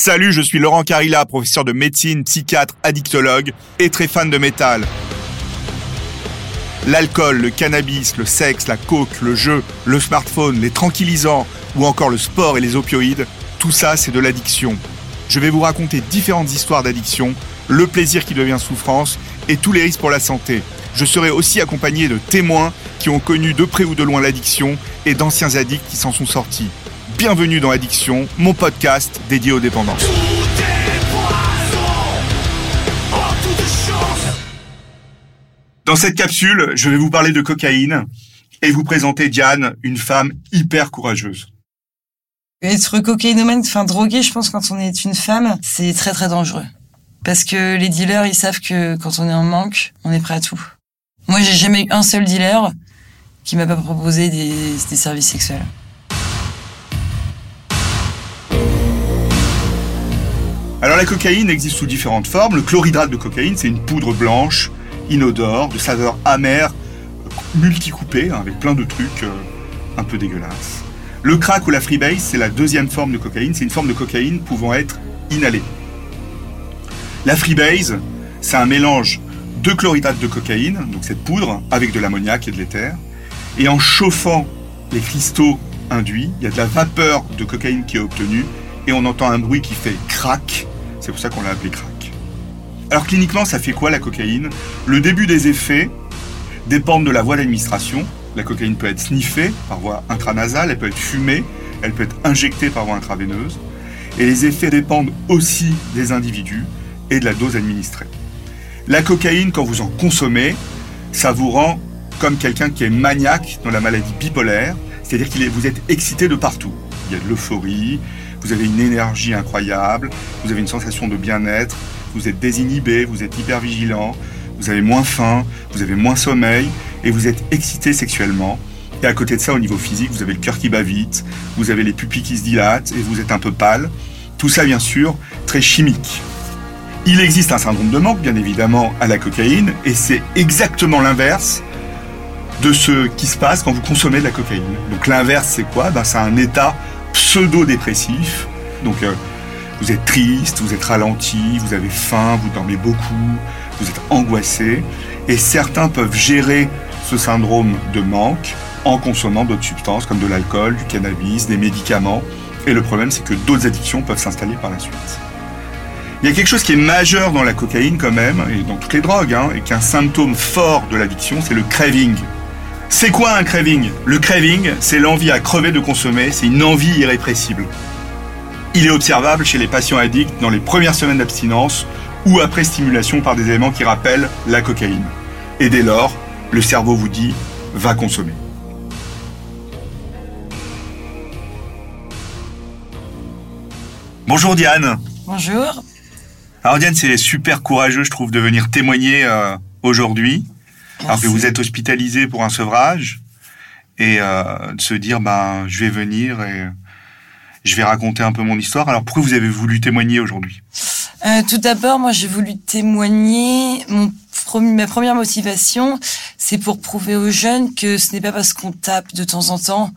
Salut, je suis Laurent Carilla, professeur de médecine, psychiatre, addictologue et très fan de métal. L'alcool, le cannabis, le sexe, la coke, le jeu, le smartphone, les tranquillisants ou encore le sport et les opioïdes, tout ça c'est de l'addiction. Je vais vous raconter différentes histoires d'addiction, le plaisir qui devient souffrance et tous les risques pour la santé. Je serai aussi accompagné de témoins qui ont connu de près ou de loin l'addiction et d'anciens addicts qui s'en sont sortis. Bienvenue dans Addiction, mon podcast dédié aux dépendances. Dans cette capsule, je vais vous parler de cocaïne et vous présenter Diane, une femme hyper courageuse. Être cocaïnomane, enfin drogué, je pense quand on est une femme, c'est très très dangereux. Parce que les dealers, ils savent que quand on est en manque, on est prêt à tout. Moi, j'ai jamais eu un seul dealer qui m'a pas proposé des, des services sexuels. Alors la cocaïne existe sous différentes formes. Le chlorhydrate de cocaïne, c'est une poudre blanche, inodore, de saveur amère, multicoupée, hein, avec plein de trucs euh, un peu dégueulasses. Le crack ou la freebase, c'est la deuxième forme de cocaïne. C'est une forme de cocaïne pouvant être inhalée. La freebase, c'est un mélange de chlorhydrate de cocaïne, donc cette poudre, avec de l'ammoniac et de l'éther. Et en chauffant les cristaux induits, il y a de la vapeur de cocaïne qui est obtenue et on entend un bruit qui fait crack. C'est pour ça qu'on l'a appelé crack. Alors cliniquement, ça fait quoi la cocaïne? Le début des effets dépendent de la voie d'administration. La cocaïne peut être sniffée par voie intranasale, elle peut être fumée, elle peut être injectée par voie intraveineuse. Et les effets dépendent aussi des individus et de la dose administrée. La cocaïne, quand vous en consommez, ça vous rend comme quelqu'un qui est maniaque dans la maladie bipolaire, c'est-à-dire que vous êtes excité de partout. Il y a de l'euphorie, vous avez une énergie incroyable, vous avez une sensation de bien-être, vous êtes désinhibé, vous êtes hyper vigilant, vous avez moins faim, vous avez moins sommeil et vous êtes excité sexuellement. Et à côté de ça, au niveau physique, vous avez le cœur qui bat vite, vous avez les pupilles qui se dilatent et vous êtes un peu pâle. Tout ça, bien sûr, très chimique. Il existe un syndrome de manque, bien évidemment, à la cocaïne, et c'est exactement l'inverse de ce qui se passe quand vous consommez de la cocaïne. Donc l'inverse, c'est quoi? Ben, C'est un état pseudo-dépressif. Donc euh, vous êtes triste, vous êtes ralenti, vous avez faim, vous dormez beaucoup, vous êtes angoissé. Et certains peuvent gérer ce syndrome de manque en consommant d'autres substances comme de l'alcool, du cannabis, des médicaments. Et le problème, c'est que d'autres addictions peuvent s'installer par la suite. Il y a quelque chose qui est majeur dans la cocaïne quand même, et dans toutes les drogues, hein, et qui est un symptôme fort de l'addiction, c'est le craving. C'est quoi un craving? Le craving, c'est l'envie à crever de consommer, c'est une envie irrépressible. Il est observable chez les patients addicts dans les premières semaines d'abstinence ou après stimulation par des éléments qui rappellent la cocaïne. Et dès lors, le cerveau vous dit va consommer. Bonjour Diane. Bonjour. Alors Diane, c'est super courageux, je trouve, de venir témoigner euh, aujourd'hui alors que vous êtes hospitalisé pour un sevrage et euh, de se dire ben je vais venir et je vais raconter un peu mon histoire. Alors pourquoi vous avez voulu témoigner aujourd'hui? Euh, Tout d'abord, moi j'ai voulu témoigner. Mon ma première motivation, c'est pour prouver aux jeunes que ce n'est pas parce qu'on tape de temps en temps,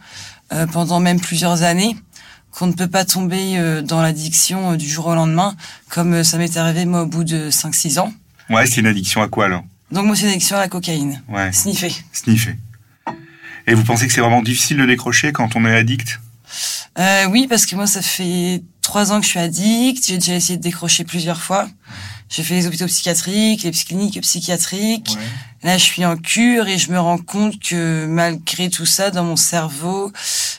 euh, pendant même plusieurs années, qu'on ne peut pas tomber dans l'addiction du jour au lendemain, comme ça m'est arrivé moi au bout de 5-6 ans. Ouais, c'est une addiction à quoi alors? Donc une addiction à la cocaïne. Ouais. Sniffer. Sniffer. Et vous pensez que c'est vraiment difficile de décrocher quand on est addict? Euh, oui, parce que moi, ça fait trois ans que je suis addict. J'ai déjà essayé de décrocher plusieurs fois. J'ai fait les hôpitaux psychiatriques, les cliniques psychiatriques. Là, je suis en cure et je me rends compte que malgré tout ça, dans mon cerveau,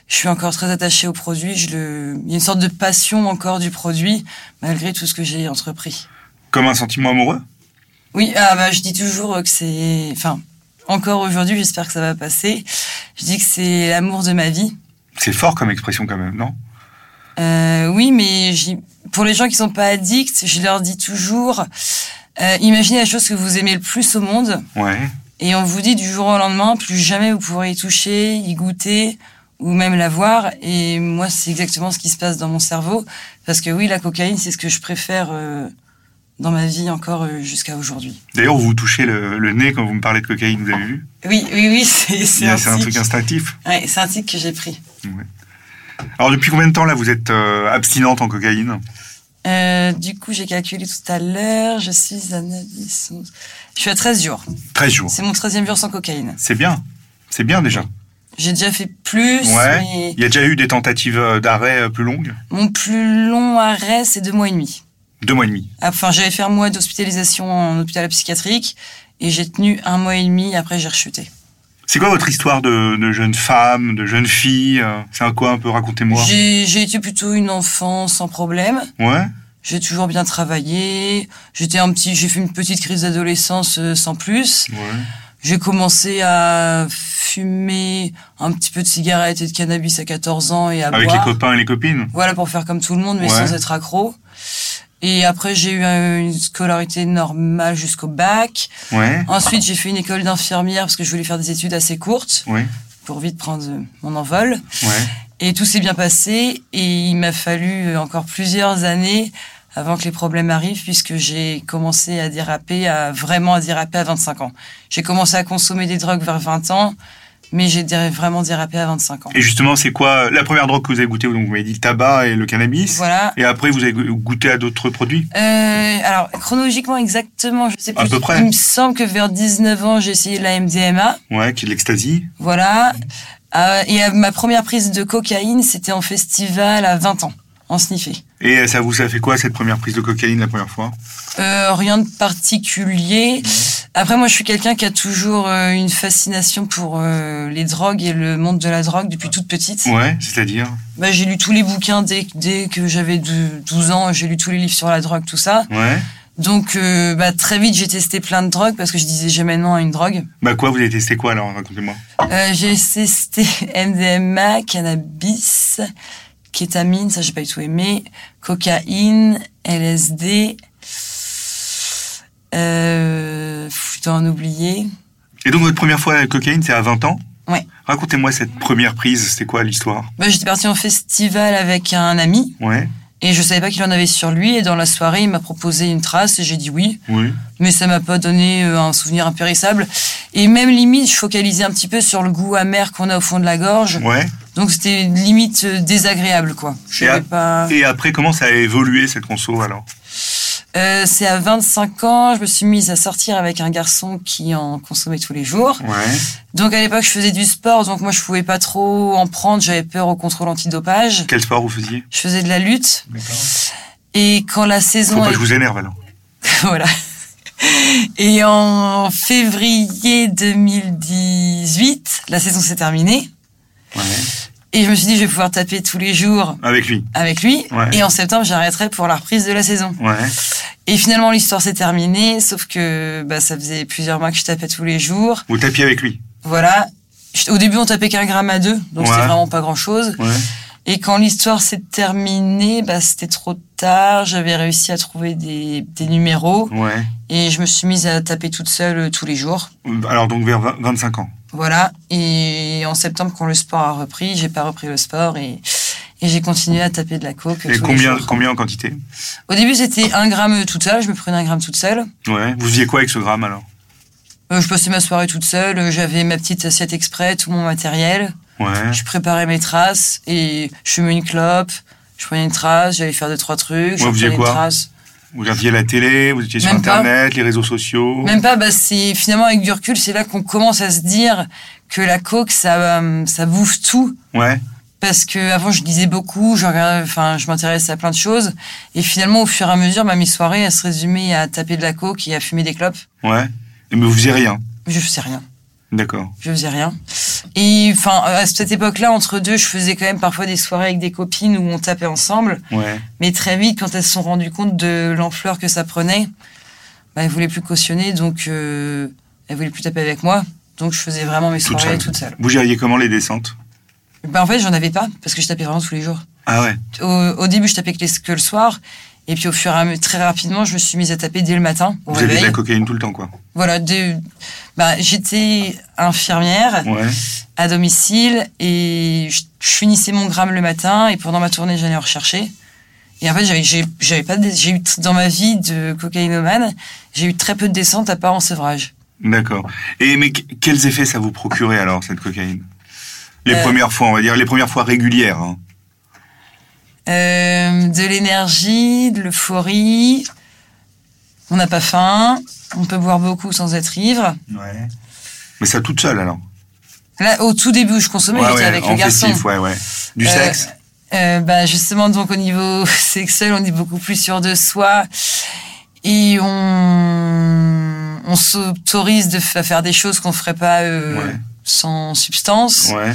je suis encore très attachée au produit. Je le... Il y a une sorte de passion encore du produit, malgré tout ce que j'ai entrepris. Comme un sentiment amoureux? Oui, ah bah, je dis toujours que c'est... Enfin, encore aujourd'hui, j'espère que ça va passer. Je dis que c'est l'amour de ma vie. C'est fort comme expression quand même, non? Euh, oui, mais pour les gens qui sont pas addicts, je leur dis toujours, euh, imaginez la chose que vous aimez le plus au monde, Ouais. et on vous dit du jour au lendemain, plus jamais vous pourrez y toucher, y goûter, ou même la voir. Et moi, c'est exactement ce qui se passe dans mon cerveau, parce que oui, la cocaïne, c'est ce que je préfère euh, dans ma vie encore euh, jusqu'à aujourd'hui. D'ailleurs, vous touchez le, le nez quand vous me parlez de cocaïne, vous avez vu? Oui, oui, oui, c'est un, C'est un truc instinctif. C'est un tic que j'ai pris. Alors depuis combien de temps là vous êtes euh, abstinente en cocaïne? Euh, du coup, j'ai calculé tout à l'heure. Je suis à 9, 10, 11. Je suis à 13 jours. 13 jours. C'est mon 13e jour sans cocaïne. C'est bien. C'est bien déjà. J'ai déjà fait plus. Ouais. mais Il y a déjà eu des tentatives d'arrêt plus longues? Mon plus long arrêt, c'est deux mois et demi. Deux mois et demi. Enfin, j'avais fait un mois d'hospitalisation en hôpital psychiatrique et j'ai tenu un mois et demi. Après, j'ai rechuté. C'est quoi votre histoire de, de jeune femme, de jeune fille euh, C'est un quoi un peu Racontez-moi. J'ai j'ai été plutôt une enfant sans problème. Ouais. J'ai toujours bien travaillé. J'étais un petit, j'ai fait une petite crise d'adolescence euh, sans plus. Ouais. J'ai commencé à fumer un petit peu de cigarette et de cannabis à 14 ans et à Avec boire. les copains et les copines. Voilà pour faire comme tout le monde, mais Ouais. sans être accro. Et après, j'ai eu une scolarité normale jusqu'au bac. Ouais. Ensuite, j'ai fait une école d'infirmière parce que je voulais faire des études assez courtes Ouais. pour vite prendre mon envol. Ouais. Et tout s'est bien passé et il m'a fallu encore plusieurs années avant que les problèmes arrivent puisque j'ai commencé à déraper, à vraiment à déraper à 25 ans. J'ai commencé à consommer des drogues vers 20 ans, mais j'ai vraiment dérapé à 25 ans. Et justement, c'est quoi la première drogue que vous avez goûté Donc, vous m'avez dit le tabac et le cannabis. Voilà. Et après, vous avez goûté à d'autres produits? Euh, alors, chronologiquement, exactement, je sais À plus. peu près. Il me semble que vers 19 ans, j'ai essayé la MDMA. Ouais, qui est de l'ecstasy. Voilà. Euh, et euh, ma première prise de cocaïne, c'était en festival à 20 ans, en sniffé. Et ça vous a fait quoi cette première prise de cocaïne la première fois? Euh, rien de particulier. Après, moi, je suis quelqu'un qui a toujours euh, une fascination pour euh, les drogues et le monde de la drogue depuis toute petite. Ouais, c'est-à-dire? Bah, j'ai lu tous les bouquins dès, dès que j'avais de- 12 ans. J'ai lu tous les livres sur la drogue, tout ça. Ouais. Donc, euh, bah, très vite, j'ai testé plein de drogues parce que je disais jamais non à une drogue. Bah quoi, vous avez testé quoi alors? Racontez-moi. Euh, j'ai testé MDMA, cannabis, kétamine, ça j'ai pas du tout aimé, cocaïne, LSD, euh, je dois en oublier. Et donc votre première fois à la cocaïne, c'est à 20 ans? Ouais. Racontez-moi cette première prise, c'était quoi l'histoire? Bah, j'étais partie en festival avec un ami Ouais, et je savais pas qu'il en avait sur lui et dans la soirée il m'a proposé une trace et j'ai dit oui. oui. mais ça m'a pas donné euh, un souvenir impérissable. Et même limite, je focalisais un petit peu sur le goût amer qu'on a au fond de la gorge. Ouais. Donc c'était limite euh, désagréable, quoi. Je Et, a- pas. et après, comment ça a évolué cette conso alors? Euh, c'est à 25 ans, je me suis mise à sortir avec un garçon qui en consommait tous les jours. Ouais. Donc à l'époque, je faisais du sport, donc moi je pouvais pas trop en prendre. J'avais peur au contrôle antidopage. Quel sport vous faisiez? Je faisais de la lutte. Et quand la Faut saison pas est- que je vous énerve alors. voilà. Et en février 2018, la saison s'est terminée. Ouais. Et je me suis dit, je vais pouvoir taper tous les jours Avec lui. avec lui. Ouais. Et en septembre, j'arrêterai pour la reprise de la saison. Ouais. Et finalement, l'histoire s'est terminée, sauf que bah, ça faisait plusieurs mois que je tapais tous les jours. Vous tapiez avec lui. Voilà. Au début, on tapait qu'un gramme à deux, donc Ouais. c'était vraiment pas grand-chose. Ouais. Et quand l'histoire s'est terminée, bah, c'était trop tard. J'avais réussi à trouver des, des numéros Ouais. et je me suis mise à taper toute seule euh, tous les jours. Alors donc vers 20 25 ans. Voilà. Et en septembre, quand le sport a repris, j'ai pas repris le sport et, et j'ai continué à taper de la coke. Et combien, combien en quantité? Au début, c'était un gramme toute seule. Je me prenais un gramme toute seule. Ouais. Vous faisiez quoi avec ce gramme alors? Euh, je passais ma soirée toute seule. J'avais ma petite assiette exprès, tout mon matériel. Ouais. Je préparais mes traces et je fumais une clope. Je prenais une trace, j'allais faire deux trois trucs. je vous une quoi? trace. Vous regardiez la télé, vous étiez sur Même pas. Internet, les réseaux sociaux. Même pas, bah c'est finalement avec du recul, c'est là qu'on commence à se dire que la coke, ça, euh, ça bouffe tout. Ouais. Parce que avant, je lisais beaucoup, je enfin, je m'intéressais à plein de choses. Et finalement, au fur et à mesure, bah, mes soirées, elles se résumaient à taper de la coke et à fumer des clopes. Ouais. Mais vous faisiez rien. Je faisais rien. D'accord. Je faisais rien. Et enfin, à cette époque-là, entre deux, je faisais quand même parfois des soirées avec des copines où on tapait ensemble. Ouais. Mais très vite, quand elles se sont rendues compte de l'ampleur que ça prenait, bah, elles voulaient plus cautionner, donc euh, elles voulaient plus taper avec moi. Donc je faisais vraiment mes Toute soirées seule. toute seule. Vous gériez comment les descentes? Bah, en fait, j'en avais pas, parce que je tapais vraiment tous les jours. Ah ouais. Au, au début, je tapais que, les- que le soir. Et puis au fur et à mesure, très rapidement, je me suis mise à taper dès le matin. Vous avez de la cocaïne tout le temps, quoi. Voilà, dès- bah, j'étais infirmière Ouais. à domicile et je, finissais mon gramme le matin et pendant ma tournée, j'allais en rechercher. Et en fait, j'avais, pas, de- j'ai eu dans ma vie de cocaïnomane, j'ai eu très peu de descente à part en sevrage. D'accord. Et mais que- quels effets ça vous procurait alors cette cocaïne? Les Euh. premières fois, on va dire, les premières fois régulières. hein. Euh, de l'énergie, de l'euphorie. On n'a pas faim. On peut boire beaucoup sans être ivre. Ouais. Mais ça toute seule alors Là, au tout début où je consommais, Ouais, avec en le garçon. festif, ouais, ouais. Du Euh, sexe Euh, bah justement donc au niveau sexuel on est beaucoup plus sûr de soi et on on s'autorise de à faire des choses qu'on ferait pas euh, sans substance Ouais.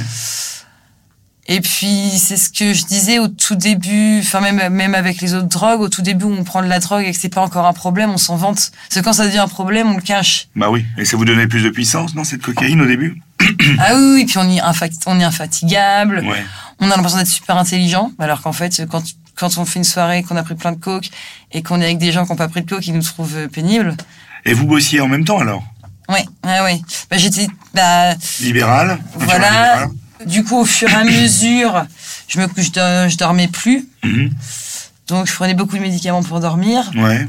Et puis c'est ce que je disais au tout début enfin même même avec les autres drogues au tout début où on prend de la drogue et que c'est pas encore un problème on s'en vante parce que quand ça devient un problème on le cache Bah oui. Et ça vous donnait plus de puissance, non, cette cocaïne au début? Ah oui oui puis on est infat- on est infatigable Ouais. on a l'impression d'être super intelligent, alors qu'en fait, quand, quand on fait une soirée, qu'on a pris plein de coke et qu'on est avec des gens qui n'ont pas pris de coke, ils nous trouvent euh, pénibles. Et vous bossiez en même temps alors? Ouais, ouais, ouais. Bah, j'étais, bah, Libéral voilà. libéral. Du coup, au fur et à mesure, je me, je, dor- je dormais plus. Mhm. Donc, je prenais beaucoup de médicaments pour dormir. Ouais.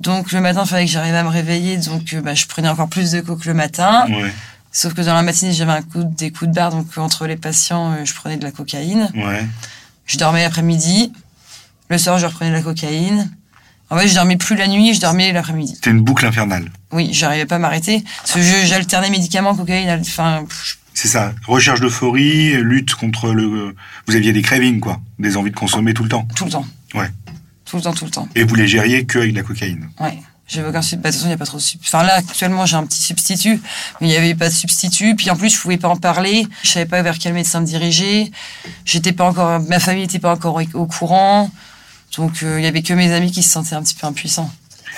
Donc, le matin, il fallait que j'arrive à me réveiller. Donc, euh, bah, je prenais encore plus de coke le matin. Ouais. Sauf que dans la matinée, j'avais un coup, des coups de barre. Donc, entre les patients, euh, je prenais de la cocaïne. Ouais. Je dormais l'après-midi. Le soir, je reprenais de la cocaïne. En fait, je dormais plus la nuit, je dormais l'après-midi. C'était une boucle infernale. Oui, j'arrivais pas à m'arrêter. Parce que j'alternais médicaments, cocaïne, enfin, C'est ça. Recherche d'euphorie, lutte contre le. Vous aviez des cravings, quoi. Des envies de consommer tout le temps. tout le temps. Ouais. Tout le temps, tout le temps. Et vous les gériez que avec de la cocaïne. Ouais. J'avais aucun sub. Bah, de toute façon, il n'y a pas trop de sub. Enfin, là, actuellement, j'ai un petit substitut, mais il n'y avait pas de substitut. Puis en plus, je pouvais pas en parler. Je savais pas vers quel médecin me diriger. J'étais pas encore, ma famille n'était pas encore au- courant. Donc, euh, il y avait que mes amis qui se sentaient un petit peu impuissants.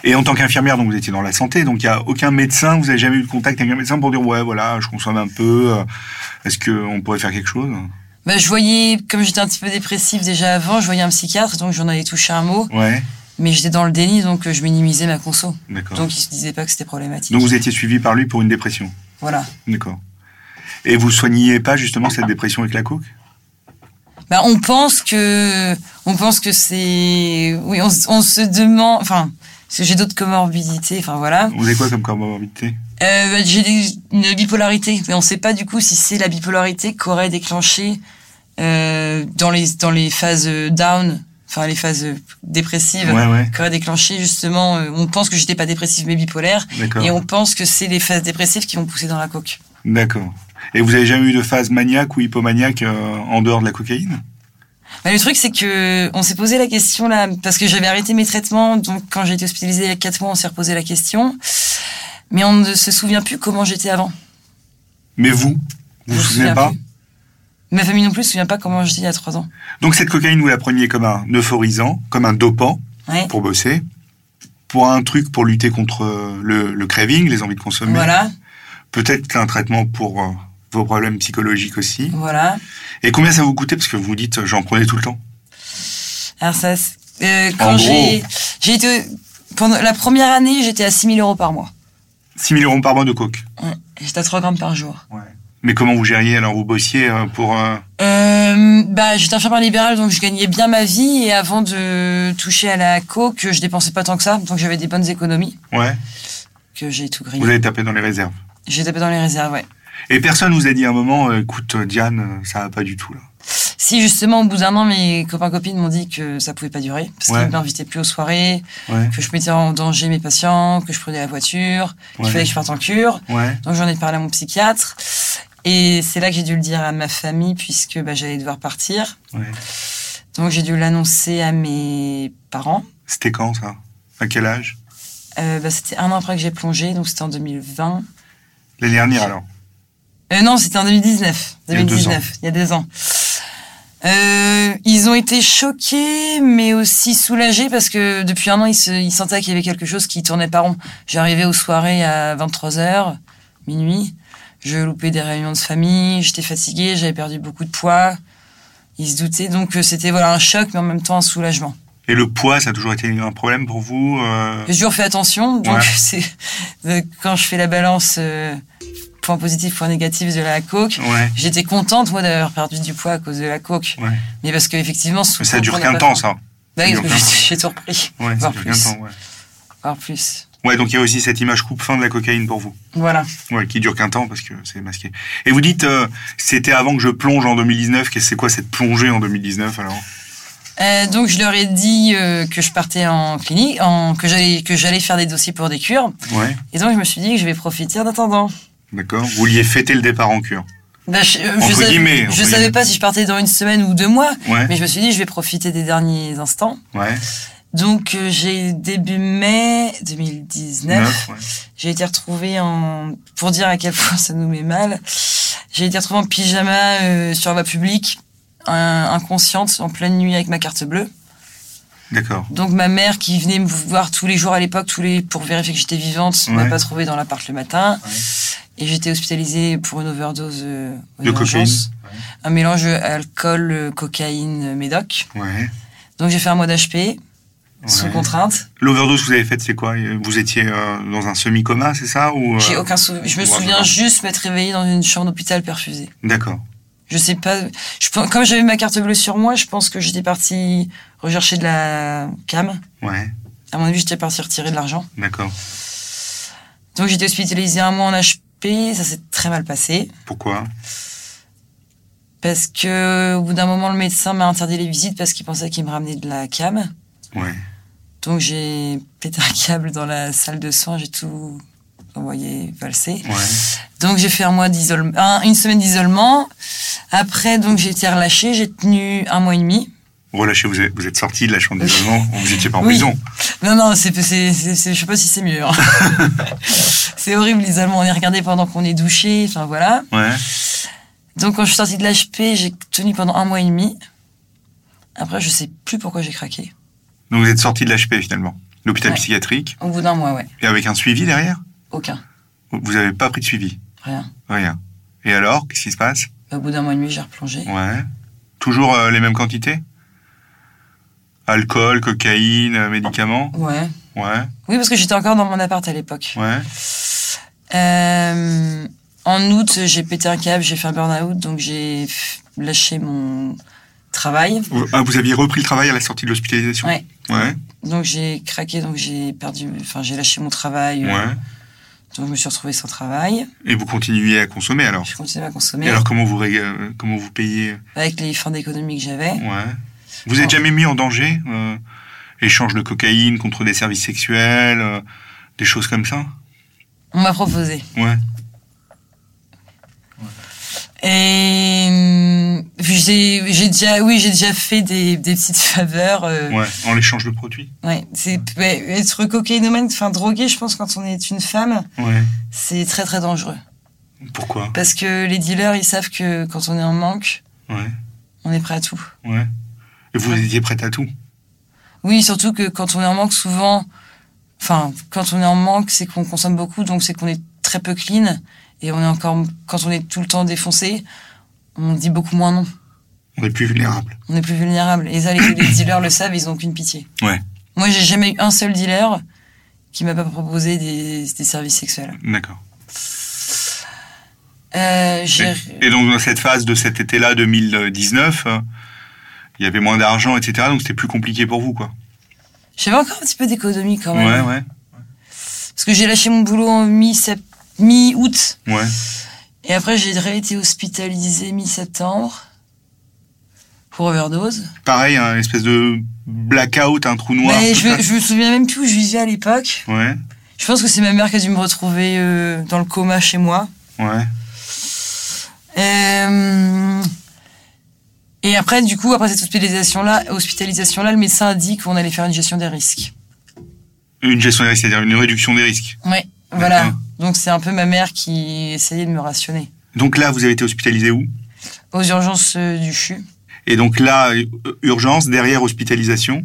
Et en tant qu'infirmière, donc vous étiez dans la santé, donc il n'y a aucun médecin, vous avez jamais eu de contact avec un médecin pour dire ouais voilà, je consomme un peu, euh, est-ce qu'on pourrait faire quelque chose? Bah, je voyais, comme j'étais un petit peu dépressif déjà avant, je voyais un psychiatre, donc j'en avais touché un mot. Ouais, Mais j'étais dans le déni, donc je minimisais ma conso. d'accord. Donc il se disait pas que c'était problématique. Donc vous étiez suivi par lui pour une dépression, Voilà. d'accord. Et vous soigniez pas justement cette dépression avec la coke? Bah, on pense que, on pense que c'est, oui, on, se- on se demande, enfin, parce que j'ai d'autres comorbidités, enfin voilà. Vous avez quoi comme comorbidité? Euh, bah, j'ai une bipolarité, mais on sait pas du coup si c'est la bipolarité qu'aurait déclenché euh, dans les dans les phases down, enfin les phases dépressives, Ouais, ouais, qu'aurait déclenché justement. euh, on pense que j'étais pas dépressive mais bipolaire, d'accord. et on pense que c'est les phases dépressives qui vont pousser dans la coque. D'accord. Et vous avez jamais eu de phase maniaque ou hypomaniaque euh, en dehors de la cocaïne? Bah, le truc, c'est que on s'est posé la question là, parce que j'avais arrêté mes traitements, donc quand j'ai été hospitalisée il y a 4 mois, on s'est reposé la question. Mais on ne se souvient plus comment j'étais avant. Mais vous, vous Je vous souvenez pas plus. Ma famille non plus ne se souvient pas comment j'étais il y a 3 ans. Donc cette cocaïne, vous la preniez comme un euphorisant, comme un dopant Ouais. pour bosser, pour un truc pour lutter contre le, le craving, les envies de consommer. Voilà, Peut-être qu'un traitement pour euh, vos problèmes psychologiques aussi. voilà. Et combien ça vous coûtait Parce que vous dites, j'en prenais tout le temps? Alors ça, euh, quand j'ai, j'ai été, pendant la première année, j'étais à 6 000 euros par mois. 6 000 euros par mois de coke. Ouais. J'étais à 3 grammes par jour. Mais comment vous gériez Alors vous bossiez euh, pour... euh, Euh, bah, j'étais infirmière libérale, donc je gagnais bien ma vie. Et avant de toucher à la coke, je dépensais pas tant que ça. Donc j'avais des bonnes économies Ouais, que j'ai tout grillé. vous avez tapé dans les réserves. J'ai tapé dans les réserves, ouais. Et personne vous a dit à un moment, euh, écoute euh, Diane, euh, ça va pas du tout là. Si justement au bout d'un an, mes copains copines m'ont dit que ça pouvait pas durer, parce Ouais. qu'ils m'invitaient plus aux soirées, Ouais, que je mettais en danger mes patients, que je prenais la voiture, qu'il fallait que je parte en cure. Donc j'en ai parlé à mon psychiatre. Et c'est là que j'ai dû le dire à ma famille, puisque bah, j'allais devoir partir. Donc j'ai dû l'annoncer à mes parents. C'était quand ça? À quel âge? Euh, bah, c'était un an après que j'ai plongé, donc c'était en 2020. L'année dernière alors Euh, non, c'était en 2019. Il y a deux 2019, il y a deux ans. Euh, ils ont été choqués, mais aussi soulagés parce que depuis un an, ils, se, ils sentaient qu'il y avait quelque chose qui tournait pas rond. J'arrivais aux soirées à 23h, minuit. Je loupais des réunions de famille, j'étais fatiguée, j'avais perdu beaucoup de poids. Ils se doutaient, donc euh, c'était voilà un choc, mais en même temps un soulagement. Et le poids, ça a toujours été un problème pour vous euh, J'ai toujours fait attention, donc Ouais. c'est quand je fais la balance euh, point positif, point négatif de la coke, Ouais, J'étais contente, moi, d'avoir perdu du poids à cause de la coke. ouais. Mais parce qu'effectivement, Mais ça dure qu'un temps ça. Bah j'ai tout repris. Ouais, ça dure plus. qu'un temps, ouais. Voire plus. Ouais, donc il y a aussi cette image coupe-fin de la cocaïne pour vous. Voilà. Ouais, qui dure qu'un temps parce que c'est masqué. Et vous dites, euh, c'était avant que je plonge en 2019. Qu'est-ce que c'est quoi cette plongée en 2019 alors? Euh, donc je leur ai dit euh, que je partais en clinique, en, que j'allais que j'allais faire des dossiers pour des cures. Ouais. Et donc je me suis dit que je vais profiter en attendant. D'accord. Vous vouliez fêter le départ en cure. Bah, je euh, je savais, je savais pas si je partais dans une semaine ou deux mois, Ouais. mais je me suis dit je vais profiter des derniers instants. Ouais. Donc euh, j'ai début mai 2019, Neuf, ouais. j'ai été retrouvée en pour dire à quel point ça nous met mal. J'ai été retrouvée en pyjama euh, sur la voie publique, un- inconsciente en pleine nuit avec ma carte bleue. D'accord. Donc ma mère qui venait me voir tous les jours à l'époque, tous les pour vérifier que j'étais vivante, Ouais. m'a pas trouvé dans l'appart le matin. Ouais. Et j'étais hospitalisée pour une overdose euh, De cocaïne. urgences. Un mélange alcool, euh, cocaïne, euh, médoc. Ouais. Donc j'ai fait un mois d'HP sous Ouais. contrainte. L'overdose que vous avez faite, c'est quoi? Vous étiez euh, dans un semi-coma, c'est ça? Ou J'ai aucun sou... Je me ouais, souviens juste m'être réveillée dans une chambre d'hôpital perfusée. D'accord. Je sais pas. Je, comme j'avais ma carte bleue sur moi, je pense que j'étais partie rechercher de la cam. Ouais. À mon avis, j'étais partie retirer de l'argent. D'accord. Donc j'étais hospitalisée un mois en HP. Ça s'est très mal passé Pourquoi? Parce que au bout d'un moment, le médecin m'a interdit les visites parce qu'il pensait qu'il me ramenait de la cam. Ouais. Donc j'ai pété un câble dans la salle de soins. J'ai tout envoyé valser. Ouais. Donc j'ai fait un mois d'isolement, un- une semaine d'isolement. Après, donc j'ai été relâchée. J'ai tenu un mois et demi. Relâchez, vous êtes, vous êtes sorti de la chambre d'isolement, vous étiez pas en Oui. prison. Non, non, c'est, c'est, je sais pas si c'est mieux. hein. c'est horrible l'isolement. On est regardé pendant qu'on est douché. Enfin voilà. Ouais. Donc quand je suis sortie de l'HP, j'ai tenu pendant un mois et demi. Après, je sais plus pourquoi j'ai craqué. Donc vous êtes sorti de l'HP finalement. L'hôpital Ouais. psychiatrique. Au bout d'un mois, ouais. Et avec un suivi derrière? Aucun. Vous n'avez pas pris de suivi? Rien. Rien. Et alors, qu'est-ce qui se passe? Au bout d'un mois et demi, j'ai replongé. Ouais. Toujours euh, les mêmes quantités? Alcool, cocaïne, euh, médicaments Ouais. Ouais, Oui, parce que j'étais encore dans mon appart à l'époque. ouais. Euh, en août, j'ai pété un câble, j'ai fait un burn-out, donc j'ai lâché mon travail. Ah, vous aviez repris le travail à la sortie de l'hospitalisation Ouais. Ouais, Donc j'ai craqué, donc j'ai perdu, enfin j'ai lâché mon travail. euh, ouais. Donc je me suis retrouvée sans travail. Et vous continuiez à consommer alors Je continuais à Et consommer alors comment vous, euh, comment vous payez avec les fins d'économie que j'avais. Ouais. Vous êtes jamais mis en danger euh, Échange de cocaïne contre des services sexuels, euh, des choses comme ça? On m'a proposé. Ouais. Et hum, j'ai j'ai déjà, oui, j'ai déjà fait des, des petites faveurs. euh, Ouais, en échange de produits ouais, c'est ouais, être cocaïnomane, enfin drogué, je pense quand on est une femme, Ouais. c'est très très dangereux. Pourquoi? Parce que les dealers, ils savent que quand on est en manque, Ouais, on est prêt à tout. ouais. Et vous étiez prête à tout Oui, surtout que quand on est en manque, souvent, enfin, quand on est en manque, c'est qu'on consomme beaucoup, donc c'est qu'on est très peu clean. Et on est encore, quand on est tout le temps défoncé, on dit beaucoup moins non. On est plus vulnérable. On est plus vulnérable. Et ça, les, les dealers le savent, ils ont aucune pitié. Ouais. Moi, j'ai jamais eu un seul dealer qui m'a pas proposé des, des services sexuels. D'accord. Euh, Et donc dans cette phase de cet été-là, 2019, euh, il y avait moins d'argent, etc. Donc c'était plus compliqué pour vous, quoi. j'avais encore un petit peu d'économie quand même. Ouais, ouais, Parce que j'ai lâché mon boulot en mi-août. ouais. Et après, j'ai été hospitalisée mi-septembre pour overdose. Pareil, un espèce de blackout, un trou noir. Mais je, me- je me souviens même plus où je vivais à l'époque. Ouais, Je pense que c'est ma mère qui a dû me retrouver euh, dans le coma chez moi. ouais. Euh, Et après, du coup, après cette hospitalisation-là, hospitalisation-là, le médecin a dit qu'on allait faire une gestion des risques. Une gestion des risques, c'est-à-dire une réduction des risques. Ouais, voilà. Donc c'est un peu ma mère qui essayait de me rationner. Donc là, vous avez été hospitalisé où? Aux urgences euh, du CHU. Et donc là, euh, urgence, derrière hospitalisation?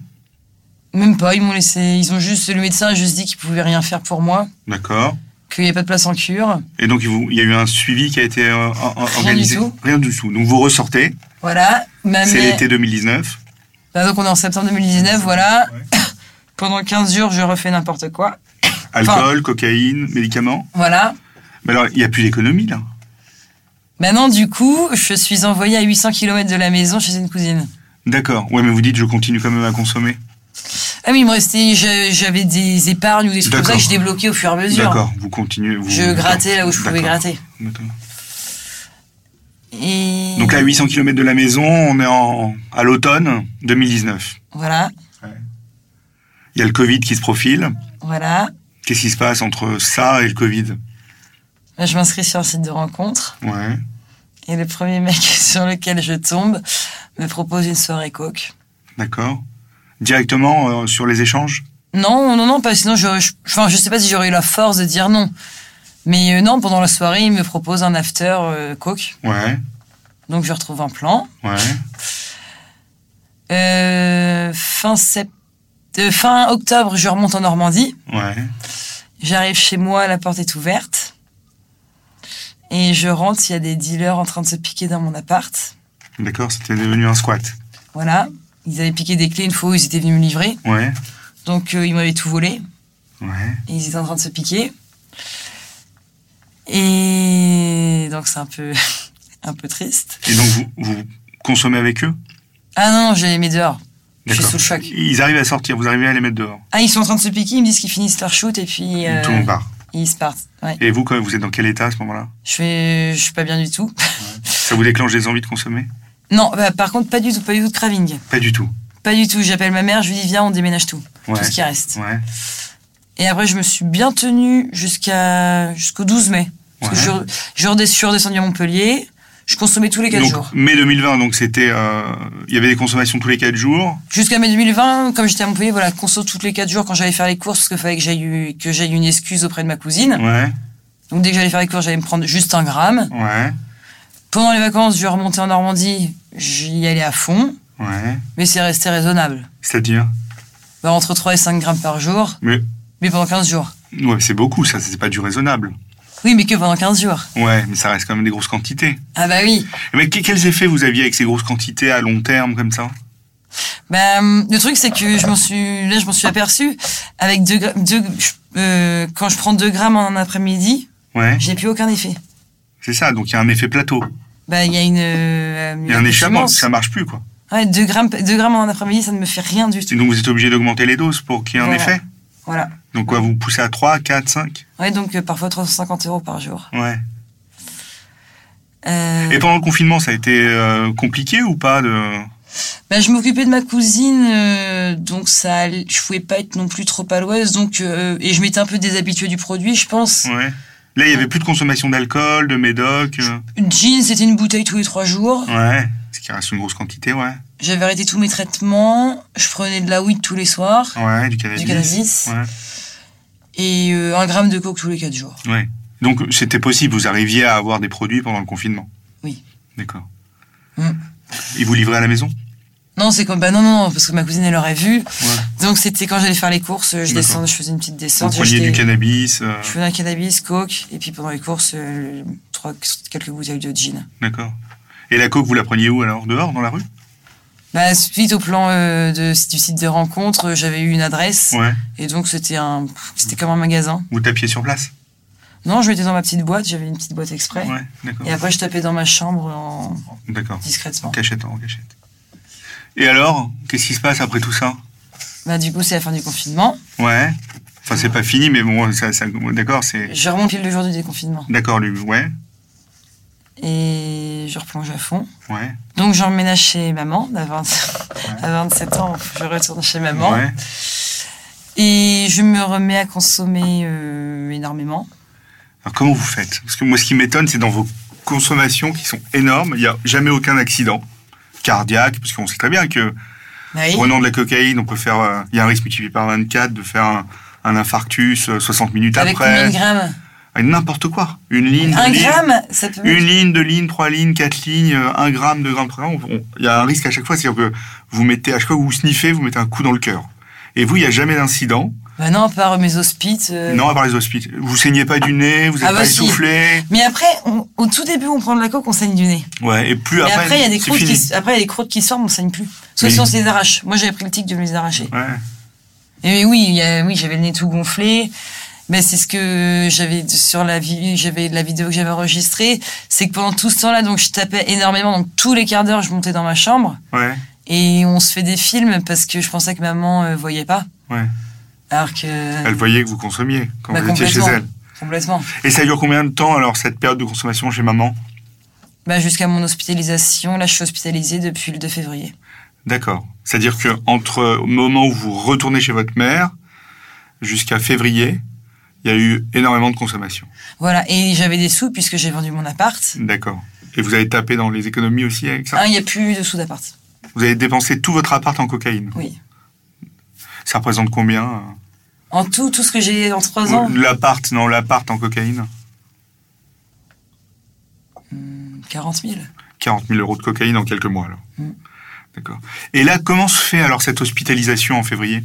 Même pas, ils m'ont laissé, ils ont juste, le médecin a juste dit qu'il pouvait rien faire pour moi, D'accord. qu'il n'y avait pas de place en cure. Et donc, il y a eu un suivi qui a été euh, en- en- du organisé? tout. Rien du tout. Donc, vous ressortez. Voilà. C'est l'été 2019. Bah, donc on est en septembre 2019, voilà. Pendant 15 jours, je refais n'importe quoi. Alcool, cocaïne, médicaments. Voilà. Mais alors, il n'y a plus d'économie, là. Maintenant, du coup, je suis envoyée à 800 km de la maison chez une cousine. D'accord. Ouais, mais vous dites, je continue quand même à consommer. Ah oui, il me restait, j'avais des épargnes ou des trucs comme ça que je débloquais au fur et à mesure. D'accord. Vous continuez. Vous... Je grattais là où je pouvais gratter. Et Donc là, 800 km de la maison, on est en, à l'automne 2019. Voilà, Il y a le Covid qui se profile. voilà. Qu'est-ce qui se passe entre ça et le Covid? Là, je m'inscris sur un site de rencontre Ouais. et le premier mec sur lequel je tombe me propose une soirée coke. D'accord. Directement euh, sur les échanges? Non, non, non, pas sinon je, je, enfin, je sais pas si j'aurais eu la force de dire non. Mais euh, non, pendant la soirée, il me propose un after euh, coke. Ouais. Donc je retrouve un plan. Ouais. Euh, fin, sept... fin octobre, je remonte en Normandie. Ouais. J'arrive chez moi, la porte est ouverte. Et je rentre, il y a des dealers en train de se piquer dans mon appart. D'accord, c'était devenu un squat. Voilà. Ils avaient piqué des clés une fois où ils étaient venus me livrer. Ouais. Donc euh, ils m'avaient tout volé. Ouais. Et ils étaient en train de se piquer. Et donc c'est un peu, un peu triste. Et donc vous, vous consommez avec eux? Ah non, j'ai les mis dehors. Je suis sous le choc. Ils arrivent à sortir, vous arrivez à les mettre dehors? Ah, ils sont en train de se piquer, ils me disent qu'ils finissent leur shoot et puis euh, Tout le monde part. ils se partent. Ouais. Et vous, quand vous êtes dans quel état à ce moment-là? Je fais, je suis pas bien du tout. Ça vous déclenche des envies de consommer? Non, bah, par contre, pas du tout, pas du tout de craving. Pas du tout. Pas du tout. J'appelle ma mère, je lui dis viens, on déménage tout, Ouais. tout ce qui reste. Ouais. Et après, je me suis bien tenue jusqu'à jusqu'au 12 mai. Ouais. je, je suis redescendue à Montpellier. Je consommais tous les 4 donc, jours. mai 2020, donc c'était, euh, il y avait des consommations tous les 4 jours. Jusqu'à mai 2020, comme j'étais à Montpellier, voilà, conso tous les 4 jours quand j'allais faire les courses, parce qu'il fallait que j'aille que j'aille une excuse auprès de ma cousine. Ouais. Donc dès que j'allais faire les courses, j'allais me prendre juste un gramme. Ouais. Pendant les vacances, je remontais en Normandie, j'y allais à fond, Ouais. mais c'est resté raisonnable. C'est-à-dire? Bah, entre 3 et 5 grammes par jour, Mais mais pendant 15 jours. ouais, c'est beaucoup, ça, c'est pas du raisonnable. Oui, mais que pendant 15 jours. Ouais, mais ça reste quand même des grosses quantités. Ah bah oui. Mais que- quels effets vous aviez avec ces grosses quantités à long terme comme ça? Hum, le truc, c'est que je m'en suis, là, je m'en suis aperçu avec deux, deux euh, quand je prends 2 grammes en un après-midi, Ouais. j'ai plus aucun effet. C'est ça, donc il y a un effet plateau. Bah, il y a une, euh, Il y a un échappement, ça marche plus quoi. Ouais, 2 grammes, 2 grammes en un après-midi, ça ne me fait rien du Et tout. donc vous êtes obligé d'augmenter les doses pour qu'il y ait un Voilà. effet? Voilà. Donc quoi, vous poussez à 3, 4, 5 Ouais, donc euh, parfois 350 euros par jour. Ouais. Euh, Et pendant le confinement, ça a été euh, compliqué ou pas de... bah, je m'occupais de ma cousine, donc ça, je pouvais pas être non plus trop à l'ouest, donc et je m'étais un peu déshabituée du produit, je pense. Ouais. Là, il y avait plus de consommation d'alcool, de médoc. Une jean, c'était une bouteille tous les trois jours. Ouais. Ce qui reste une grosse quantité, ouais. J'avais arrêté tous mes traitements. Je prenais de la weed tous les soirs. Ouais, du cannabis. Du cannabis. Ouais. Et euh, un gramme de coke tous les quatre jours. Ouais. Donc c'était possible, vous arriviez à avoir des produits pendant le confinement? Oui. D'accord. Mm. Ils vous livraient à la maison? Non, c'est comme, bah non, non, parce que ma cousine, elle aurait vu. Ouais. Donc c'était quand j'allais faire les courses, je descendais, je faisais une petite Vous descente. preniez j'achetais- du cannabis. euh, Je faisais un cannabis, coke, et puis pendant les courses, euh, trois, quelques bouteilles de gin. D'accord. Et la coke, vous la preniez où alors? Dehors, dans la rue? Bah, suite au plan euh, de, du site de rencontre, euh, j'avais eu une adresse, Ouais. et donc c'était un, c'était comme un magasin. Vous tapiez sur place? Non, je mettais dans ma petite boîte, j'avais une petite boîte exprès. Ouais, d'accord. Et après, je tapais dans ma chambre en D'accord. En discrètement. cachette, en cachette. Et alors, qu'est-ce qui se passe après tout ça? Bah, du coup, c'est la fin du confinement. Ouais. Enfin, c'est pas fini, mais bon, ça, ça- d'accord, c'est. Je remonte le jour du déconfinement. D'accord, lui, ouais, Et je replonge à fond. ouais, Donc, j'emménage chez maman. À, 20 à 27 ans, je retourne chez maman. ouais. Et je me remets à consommer euh, énormément. Alors, comment vous faites? Parce que moi, ce qui m'étonne, c'est dans vos consommations qui sont énormes, il n'y a jamais aucun accident cardiaque, parce qu'on sait très bien que Bah oui. prenant de la cocaïne, on peut faire. euh, Il y a un risque multiplié par 24 de faire un, un infarctus euh, 60 minutes Avec après. de grammes? N'importe quoi. Une ligne, Un gramme Ça peut Une ligne, deux lignes, trois lignes, quatre lignes, euh, un gramme, deux grammes, trois grammes. Il y a un risque à chaque fois, c'est-à-dire que vous mettez, à chaque fois que vous sniffez, vous mettez un coup dans le cœur. Et vous, il n'y a jamais d'incident. Bah non, à part mes hospites. euh. Non, à part les hospices. Vous saignez pas du nez, vous n'êtes Ah bah pas si. essoufflé. Mais après, on- au tout début, on prend de la coke, on saigne du nez. Ouais, et plus après, après, il y a des croûtes fini. qui, après, il y a des croûtes qui sortent, on saigne plus. Sauf Oui. si on se les arrache. Moi, j'avais pris le tic de me les arracher. Ouais. Et oui, il y a- oui, j'avais le nez tout gonflé. Mais c'est ce que j'avais sur la vie, j'avais la vidéo que j'avais enregistrée, c'est que pendant tout ce temps-là, donc je tapais énormément, donc tous les quarts d'heure, je montais dans ma chambre Ouais, et on se fait des films parce que je pensais que maman euh, voyait pas, ouais. alors que Elle voyait que vous consommiez quand Bah, vous étiez chez elle. complètement. Et ça dure combien de temps alors cette période de consommation chez maman? Bah, jusqu'à mon hospitalisation. Là, je suis hospitalisée depuis le 2 février. D'accord. C'est-à-dire que entre le moment où vous retournez chez votre mère jusqu'à février, il y a eu énormément de consommation. Voilà. Et j'avais des sous puisque j'ai vendu mon appart. D'accord. Et vous avez tapé dans les économies aussi avec ça? Ah, il n'y a plus de sous d'appart. Vous avez dépensé tout votre appart en cocaïne? Oui. Ça représente combien? Euh En tout, tout ce que j'ai en trois ans, L'appart, non, l'appart en cocaïne? 40 000. 40 000 euros de cocaïne en quelques mois, alors. Mm. D'accord. Et là, comment se fait alors cette hospitalisation en février?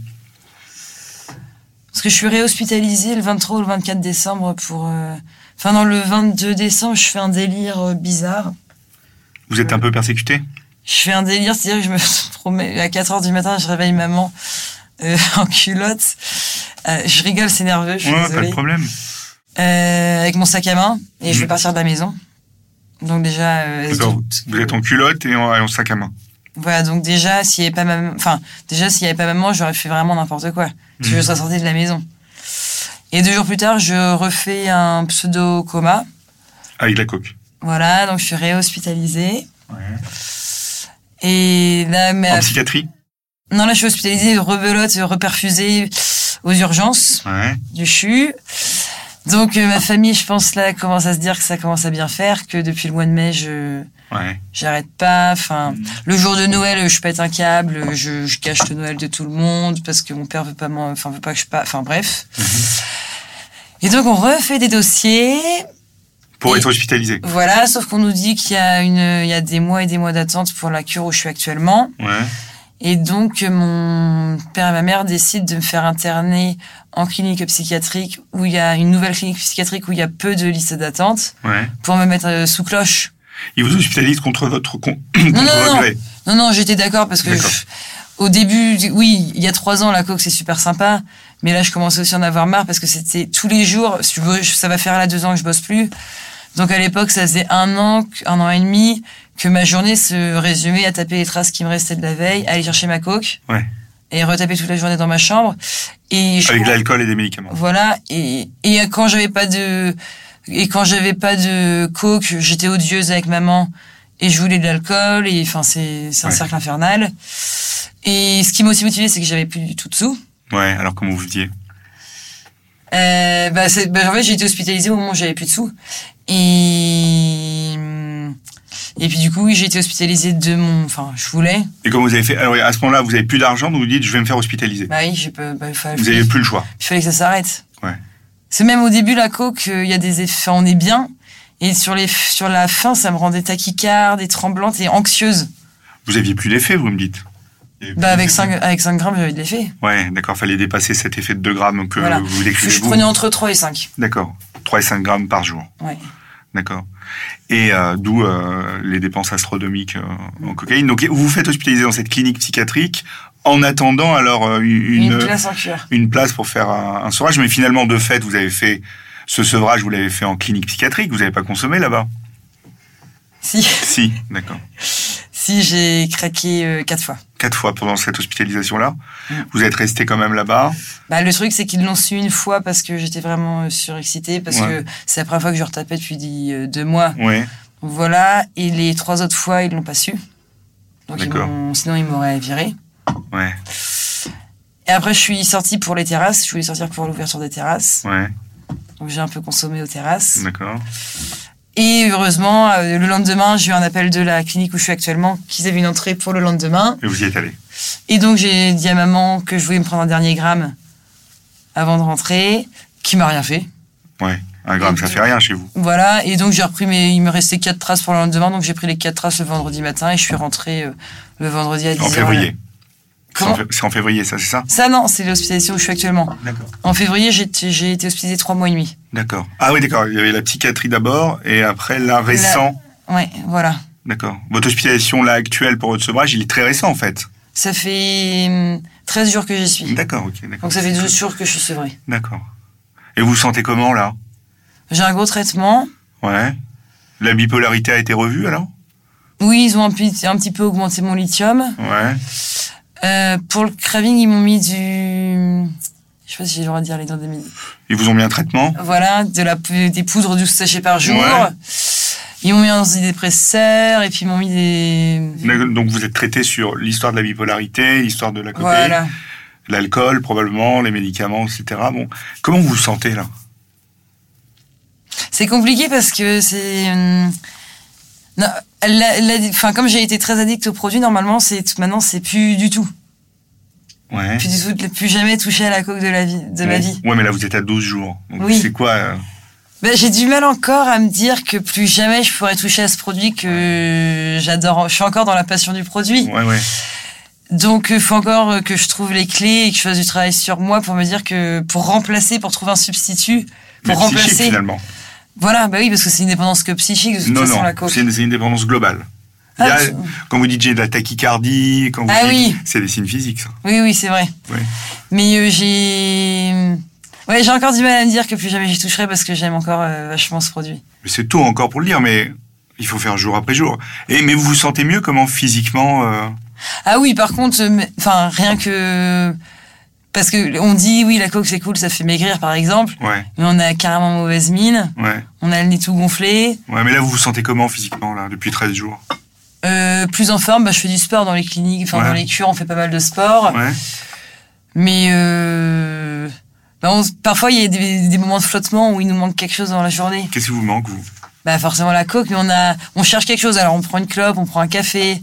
Parce que je suis réhospitalisée le 23 ou le 24 décembre pour... euh, Enfin, non, le 22 décembre, je fais un délire euh, bizarre. Vous êtes un peu persécuté Je fais un délire, c'est-à-dire que je me promets, à 4 heures du matin, je réveille maman euh, en culotte. Euh, je rigole, c'est nerveux, je suis Ouais, pas de problème. Euh, avec mon sac à main, et je vais Mm. partir de la maison. Donc déjà... euh, tout- Vous êtes en culotte et en, sac à main. Voilà, donc déjà, s'il n'y avait pas maman, enfin, déjà, s'il n'y avait pas maman, j'aurais fait vraiment n'importe quoi. Mhm. je serais sortie de la maison. Et deux jours plus tard, je refais un pseudo-coma. Avec la coke. Voilà, donc je suis réhospitalisée. Ouais. Et là, mais, En psychiatrie non, là, je suis hospitalisée, rebelote, reperfusée aux urgences Ouais. du CHU. Donc, euh, ma famille, je pense, là, commence à se dire que ça commence à bien faire, que depuis le mois de mai, je, Ouais. j'arrête pas. Enfin, le jour de Noël, je pète un câble, je, je cache le Noël de tout le monde parce que mon père veut pas enfin veut pas que je pas, enfin bref. Et donc on refait des dossiers, Pour Et- être hospitalisé. voilà, sauf qu'on nous dit qu'il y a une, il y a des mois et des mois d'attente pour la cure où je suis actuellement. Ouais. Et donc mon père et ma mère décident de me faire interner en clinique psychiatrique où il y a une nouvelle clinique psychiatrique où il y a peu de listes d'attente Ouais. pour me mettre euh, sous cloche. Ils vous hospitalisent contre votre con... non, contre votre non. gré. Non, non, j'étais d'accord parce que je- au début, oui, il y a trois ans, la coke c'est super sympa, mais là je commençais aussi à en avoir marre parce que c'était tous les jours. Ça va faire là deux ans que je bosse plus. Donc à l'époque, ça faisait un an, un an et demi que ma journée se résumait à taper les traces qui me restaient de la veille, aller chercher ma coke Ouais. et retaper toute la journée dans ma chambre. Et je Avec de l'alcool et des médicaments. voilà. Et, et quand j'avais pas de et quand j'avais pas de coke, j'étais odieuse avec maman et je voulais de l'alcool et enfin c'est un Ouais. cercle infernal. Et ce qui m'a aussi motivée, c'est que j'avais plus du tout de sous. Ouais, alors comment vous disiez Euh, bah, bah, en fait, j'ai été hospitalisée au moment où j'avais plus de sous. Et et puis du coup, oui, j'ai été hospitalisée de mon, enfin, je voulais. Et comment vous avez fait Alors à ce moment-là, vous avez plus d'argent, donc vous dites je vais me faire hospitaliser. Bah oui, j'ai pas, bah, fallait, Vous avez plus le choix. il fallait que ça s'arrête. Ouais. C'est même au début la coke, euh, il y a des effets, on est bien. Et sur les, sur la fin, ça me rendait tachycarde et tremblante et anxieuse. Vous aviez plus d'effet, vous me dites. Bah, avec d'effet. 5, avec 5 grammes, j'avais de l'effet. Ouais, d'accord, fallait dépasser cet effet de 2 grammes que Voilà. vous décrivez. je vous. prenais entre 3 et 5. D'accord. 3 et 5 grammes par jour. Ouais. D'accord. Et euh, d'où euh, les dépenses astronomiques euh, en cocaïne. Donc vous vous faites hospitaliser dans cette clinique psychiatrique en attendant alors euh, une, Une, place une pour faire un, un sevrage. Mais finalement, de fait, vous avez fait ce sevrage, vous l'avez fait en clinique psychiatrique. Vous n'avez pas consommé là-bas Si, Si, d'accord. si, j'ai craqué euh, 4 fois. Quatre fois pendant cette hospitalisation-là. Mm. Vous êtes resté quand même là-bas. Bah, le truc, c'est qu'ils l'ont su une fois parce que j'étais vraiment euh, surexcitée, parce Ouais. que c'est la première fois que je retapais depuis deux mois. Ouais. Voilà. Et les trois autres fois, ils l'ont pas su. Donc ils sinon, ils m'auraient viré. Ouais. Et après, je suis sortie pour les terrasses. Je voulais sortir pour l'ouverture des terrasses. Ouais. Donc j'ai un peu consommé aux terrasses. D'accord. Et heureusement, euh, le lendemain, j'ai eu un appel de la clinique où je suis actuellement qu'ils avaient une entrée pour le lendemain. Et vous y êtes allé. Et donc j'ai dit à maman que je voulais me prendre un dernier gramme avant de rentrer, qui m'a rien fait. Ouais. Un gramme, Et ça fait rien chez vous. Voilà, et donc j'ai repris mes. Il me restait quatre traces pour le lendemain, donc j'ai pris les quatre traces le vendredi matin et je suis rentrée euh, le vendredi à 10h. En février. C'est en février, ça, c'est ça? Ça, non, c'est l'hospitalisation où je suis actuellement. D'accord. En février, j'ai été hospitalisée trois mois et demi. D'accord. Ah oui, d'accord. Il y avait la psychiatrie d'abord et après là récent. Ouais, voilà. D'accord. Votre hospitalisation là actuelle pour votre sevrage, il est très récent en fait. Ça fait hum, 13 jours que j'y suis. D'accord, ok, d'accord. Donc ça fait 12 jours que je suis sevrée. D'accord. Et vous vous sentez comment là? J'ai un gros traitement. Ouais. La bipolarité a été revue alors? Oui, ils ont un, petit- un petit peu augmenté mon lithium. Ouais. Euh, pour le craving, ils m'ont mis du... Je sais pas si j'ai le droit de dire les dents des midi. Ils vous ont mis un traitement Voilà, de la, des poudres douce sachets par jour. Ouais. Ils m'ont mis un antidépresseur et puis ils m'ont mis des. Donc vous êtes traité sur l'histoire de la bipolarité, l'histoire de la cocaïne, Voilà. l'alcool probablement, les médicaments, etc. Bon, comment vous vous sentez là? C'est compliqué parce que c'est. La- comme j'ai été très addict aux produits, normalement, c'est maintenant, c'est plus du tout. Ouais. Plus du tout, plus jamais touché à la coke de la vie, de ma vie. Ouais, mais là vous êtes à 12 jours. Donc Oui. c'est quoi euh, Ben, j'ai du mal encore à me dire que plus jamais je pourrais toucher à ce produit que j'adore. Je suis encore dans la passion du produit. Ouais, ouais. Donc, il faut encore euh, que je trouve les clés et que je fasse du travail sur moi pour me dire que pour remplacer, pour trouver un substitut, pour remplacer. finalement. Voilà, bah oui, parce que c'est une dépendance que psychique, de toute Non, façon, non, la coke. c'est une, dépendance globale. Il y Ah, a, quand vous dites j'ai de la tachycardie, quand vous Ah dites, oui. c'est des signes physiques, ça. Oui, oui, c'est vrai. Ouais. Mais euh, j'ai. Ouais, j'ai encore du mal à me dire que plus jamais j'y toucherai parce que j'aime encore euh, vachement ce produit. C'est tôt encore pour le dire, mais il faut faire jour après jour. Et mais vous vous sentez mieux comment physiquement euh, Ah oui, par contre, enfin, rien que. Parce que on dit, oui, la coke c'est cool, ça fait maigrir par exemple, Ouais, mais on a carrément mauvaise mine, ouais, on a le nez tout gonflé. ouais. Mais là, vous vous sentez comment physiquement là depuis 13 jours? Euh, plus en forme, bah, je fais du sport dans les cliniques, enfin Ouais. dans les cures, on fait pas mal de sport. Ouais. Mais euh, bah, on- parfois il y a des, des moments de flottement où il nous manque quelque chose dans la journée. Qu'est-ce qui vous manque vous? Bah forcément la coke, mais on a, on cherche quelque chose. Alors on prend une clope, on prend un café,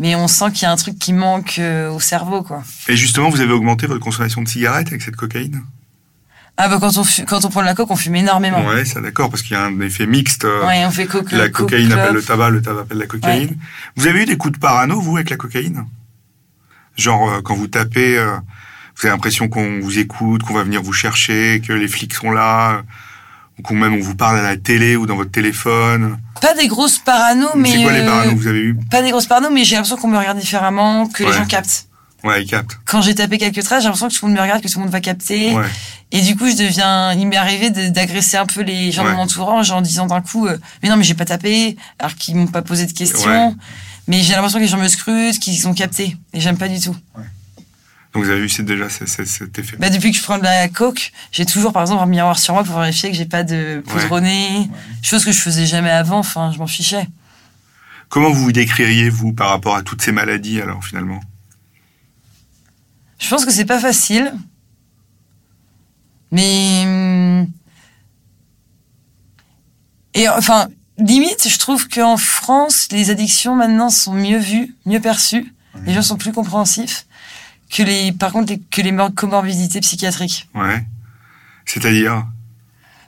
mais on sent qu'il y a un truc qui manque euh, au cerveau, quoi. Et justement, vous avez augmenté votre consommation de cigarettes avec cette cocaïne? Ah bah quand on quand on prend de la coke, on fume énormément. Ouais, ça d'accord, parce qu'il y a un effet mixte. euh, Ouais, on fait coke. La cocaïne appelle le tabac, le tabac appelle la cocaïne. Vous avez eu des coups de parano, vous, avec la cocaïne? Genre, euh, quand vous tapez, euh, vous avez l'impression qu'on vous écoute, qu'on va venir vous chercher, que les flics sont là, ou même on vous parle à la télé ou dans votre téléphone. Pas des grosses parano, mais C'est quoi les euh, paranos que vous avez eu pas des grosses parano, mais j'ai l'impression qu'on me regarde différemment, que Ouais. les gens captent. Ouais, ils captent. Quand j'ai tapé quelques traces, j'ai l'impression que tout le monde me regarde, que tout le monde va capter. Ouais. Et du coup, je deviens. Il m'est arrivé d'agresser un peu les gens Ouais. de mon entourage en disant d'un coup, euh, mais non, mais j'ai pas tapé, alors qu'ils m'ont pas posé de questions. Mais j'ai l'impression que les gens me scrutent, qu'ils ont capté. Et j'aime pas du tout. Donc vous avez eu c'est déjà cet effet. Bah, depuis que je prends de la coke, j'ai toujours, par exemple, un miroir sur moi pour vérifier que j'ai pas de poudre Ouais. au nez. Chose que je faisais jamais avant. Enfin, je m'en fichais. Comment vous vous décririez, vous, par rapport à toutes ces maladies, alors, finalement? Je pense que c'est pas facile. Mais. hum, Et enfin, limite, je trouve qu'en France, les addictions maintenant sont mieux vues, mieux perçues. Les gens sont plus compréhensifs que les, par contre, que les mor- comorbidités psychiatriques. Ouais. C'est-à-dire?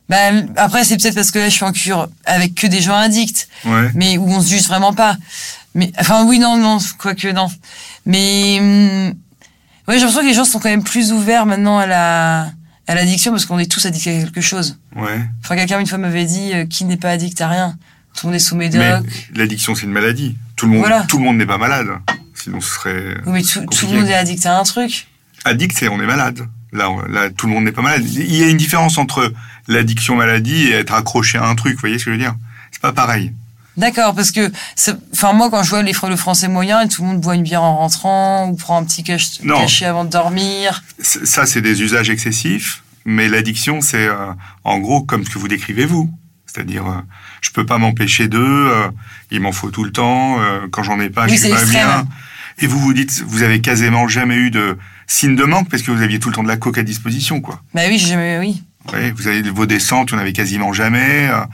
Bah, après, c'est peut-être parce que là, je suis en cure avec que des gens addicts, Ouais. mais où on se juge vraiment pas. Mais, enfin, oui, non, non, quoique, non. Mais, hum, ouais, j'ai l'impression que les gens sont quand même plus ouverts maintenant à la, à l'addiction parce qu'on est tous addicts à quelque chose. Ouais. Enfin, quelqu'un une fois m'avait dit, euh, qui n'est pas addict à rien? Tout le monde est sous médoc. l'addiction, c'est une maladie. Tout le monde, Voilà. tout le monde n'est pas malade. Sinon, ce serait Oui, mais tout, le monde est addict à un truc. addict, c'est on est malade. Là, on- là, tout le monde n'est pas malade. Il y a une différence entre l'addiction maladie et être accroché à un truc. Vous voyez ce que je veux dire? C'est pas pareil. D'accord, parce que, enfin, moi, quand je vois les, le français moyen, et tout le monde boit une bière en rentrant, ou prend un petit cach- Non. cachet avant de dormir. Ça, c'est des usages excessifs. Mais l'addiction, c'est euh, en gros comme ce que vous décrivez vous. C'est-à-dire, euh, je peux pas m'empêcher d'eux. euh, il m'en faut tout le temps. euh, quand j'en ai pas, Oui, je suis pas extrême. bien. Et vous vous dites, vous avez quasiment jamais eu de signe de manque parce que vous aviez tout le temps de la coke à disposition, quoi. Bah oui, j'ai jamais, oui. Ouais, vous avez vos descentes, il n'y en avait quasiment jamais. Euh,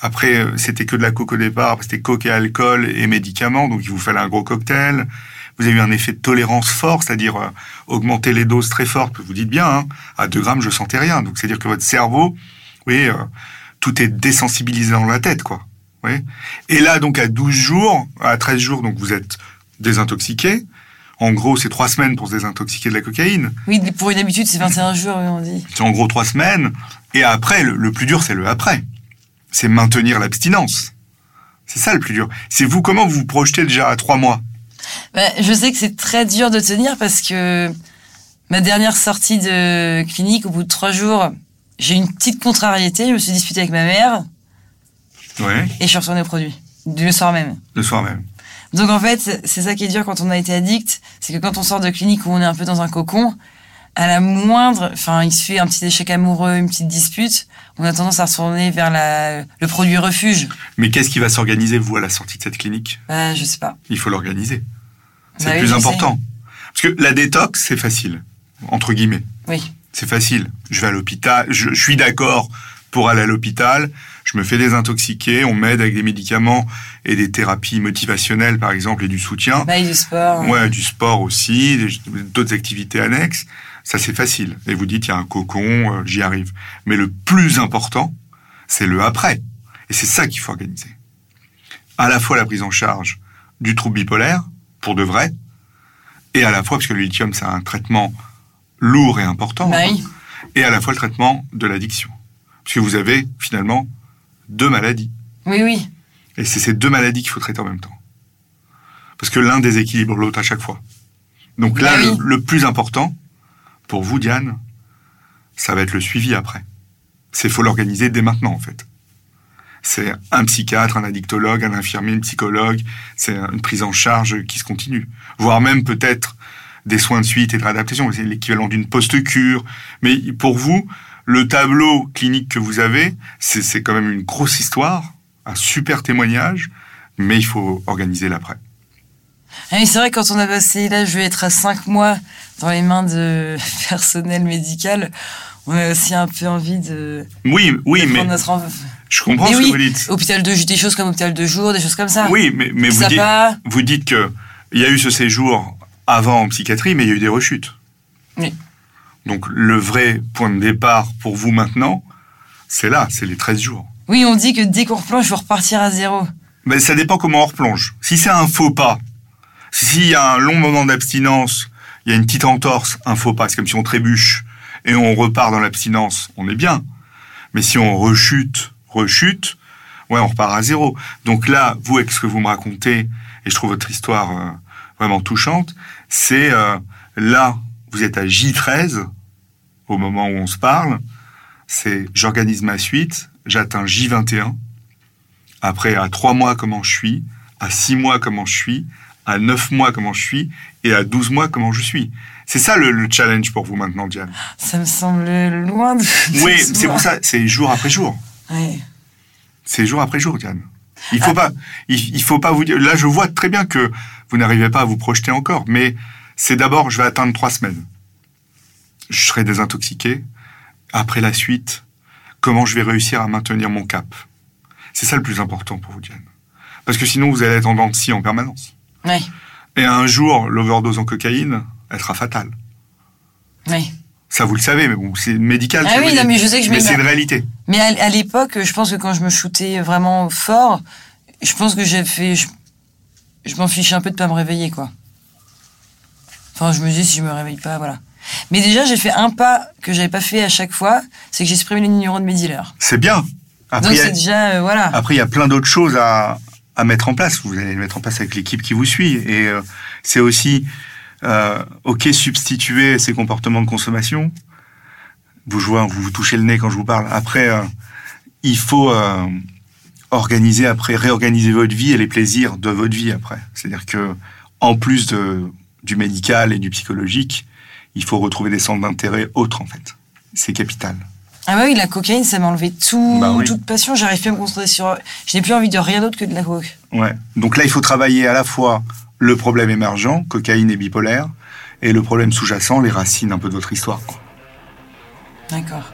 Après, euh, c'était que de la coke au départ, c'était coke et alcool et médicaments, donc il vous fallait un gros cocktail. Vous avez eu un effet de tolérance fort, c'est-à-dire euh, augmenter les doses très fortes. Vous dites bien, hein, à 2 grammes, je sentais rien. Donc c'est-à-dire que votre cerveau, oui, euh, tout est désensibilisé dans la tête, quoi. Oui. Et là, donc à 12 jours, à 13 jours, donc vous êtes désintoxiqué. En gros, c'est trois semaines pour se désintoxiquer de la cocaïne. Oui, pour une habitude, c'est 21 jours, oui, on dit. C'est en gros trois semaines. Et après, le, le plus dur, c'est le après. C'est maintenir l'abstinence. C'est ça le plus dur. C'est vous, comment vous vous projetez déjà à trois mois? Bah, je sais que c'est très dur de tenir parce que ma dernière sortie de clinique, au bout de trois jours, j'ai eu une petite contrariété. Je me suis disputée avec ma mère Ouais, et je suis retournée au produit. Le soir même. le soir même. Donc en fait, c'est ça qui est dur quand on a été addict, c'est que quand on sort de clinique où on est un peu dans un cocon, à la moindre, enfin, il se fait un petit échec amoureux, une petite dispute, on a tendance à retourner vers la, le produit refuge. Mais qu'est-ce qui va s'organiser, vous, à la sortie de cette clinique? Bah, je sais pas. Il faut l'organiser. C'est Bah le oui, plus sais. important. Parce que la détox, c'est facile, entre guillemets. Oui. C'est facile. Je vais à l'hôpital, je, je suis d'accord pour aller à l'hôpital, je me fais désintoxiquer, on m'aide avec des médicaments et des thérapies motivationnelles, par exemple, et du soutien. Bah, et du sport. Ouais, du sport aussi, d'autres activités annexes. Ça, c'est facile. Et vous dites, il y a un cocon, euh, j'y arrive. Mais le plus important, c'est le après. Et c'est ça qu'il faut organiser. À la fois la prise en charge du trouble bipolaire, pour de vrai, et à la fois, parce que le lithium, c'est un traitement lourd et important, Bah oui. et à la fois le traitement de l'addiction. Parce que vous avez, finalement, deux maladies. Oui, oui. Et c'est ces deux maladies qu'il faut traiter en même temps. Parce que l'un déséquilibre l'autre à chaque fois. Donc là, oui. le, le plus important, pour vous, Diane, ça va être le suivi après. C'est faut l'organiser dès maintenant, en fait. C'est un psychiatre, un addictologue, un infirmier, une psychologue. C'est une prise en charge qui se continue. Voire même peut-être des soins de suite et de réadaptation. C'est l'équivalent d'une post-cure. Mais pour vous, le tableau clinique que vous avez, c'est quand même une grosse histoire, un super témoignage, mais il faut organiser l'après. Ah oui, c'est vrai, quand on a passé, là, je vais être à 5 mois dans les mains de personnel médical, on a aussi un peu envie de, Oui, oui, de mais notre je comprends Mais ce oui, que vous dites. hôpital de des choses comme hôpital de jour, des choses comme ça. Oui, mais, mais vous, dites, vous dites que il y a eu ce séjour avant en psychiatrie, mais il y a eu des rechutes. Oui. Donc le vrai point de départ pour vous maintenant, c'est là, c'est les 13 jours. Oui, on dit que dès qu'on replonge, il faut repartir à zéro. Mais ça dépend comment on replonge. Si c'est un faux pas, s'il y a un long moment d'abstinence, il y a une petite entorse, un faux pas, c'est comme si on trébuche et on repart dans l'abstinence, on est bien. Mais si on rechute, rechute, ouais, on repart à zéro. Donc là, vous, avec ce que vous me racontez, et je trouve votre histoire euh, vraiment touchante, c'est euh, là, vous êtes à J13, au moment où on se parle, c'est j'organise ma suite, j'atteins J21, après à trois mois comment je suis, à six mois comment je suis, à neuf mois comment je suis, et à 12 mois comment je suis. C'est ça le, le challenge pour vous maintenant, Diane. Ça me semble loin de. Oui, c'est pour ça, c'est jour après jour. Ouais. C'est jour après jour, Diane. Il faut pas, il, il faut pas vous dire. Là, je vois très bien que vous n'arrivez pas à vous projeter encore, mais c'est d'abord, je vais atteindre trois semaines. Je serai désintoxiqué. Après la suite, comment je vais réussir à maintenir mon cap? C'est ça le plus important pour vous, Diane. Parce que sinon, vous allez être en dents de scie en permanence. Ouais. Et un jour, l'overdose en cocaïne, elle sera fatale. Ouais. Ça, vous le savez, mais bon, c'est médical. Ah oui, non, mais je sais que je Mais c'est une réalité. Mais à, à l'époque, je pense que quand je me shootais vraiment fort, je pense que j'ai fait. Je, je m'en fichais un peu de pas me réveiller, quoi. Enfin, je me dis, si je me réveille pas, voilà. Mais déjà, j'ai fait un pas que j'avais pas fait à chaque fois, c'est que j'ai supprimé les numéros de mes dealers. C'est bien. Après, Donc il y a- c'est déjà, euh, voilà. Après, il y a plein d'autres choses à, à mettre en place. Vous allez les mettre en place avec l'équipe qui vous suit. Et euh, c'est aussi, euh, OK, substituer ces comportements de consommation. Vous, vois, vous vous touchez le nez quand je vous parle. Après, il faut organiser, après, réorganiser votre vie et les plaisirs de votre vie après. C'est-à-dire que, en plus de, du médical et du psychologique, il faut retrouver des centres d'intérêt autres, en fait. C'est capital. Ah bah oui, la cocaïne, ça m'a enlevé tout, Bah oui. toute passion. J'arrive plus à me concentrer sur. Je n'ai plus envie de rien d'autre que de la coke. Ouais. Donc là, il faut travailler à la fois le problème émergent, cocaïne et bipolaire, et le problème sous-jacent, les racines un peu de votre histoire. D'accord.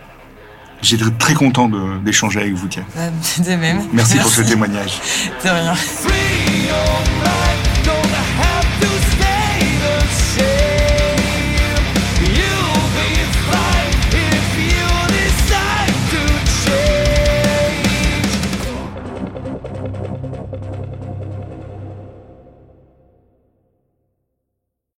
J'étais très content d'échanger avec vous, tiens. Bah, de même. Merci, pour ce témoignage. De rien. Free your mind.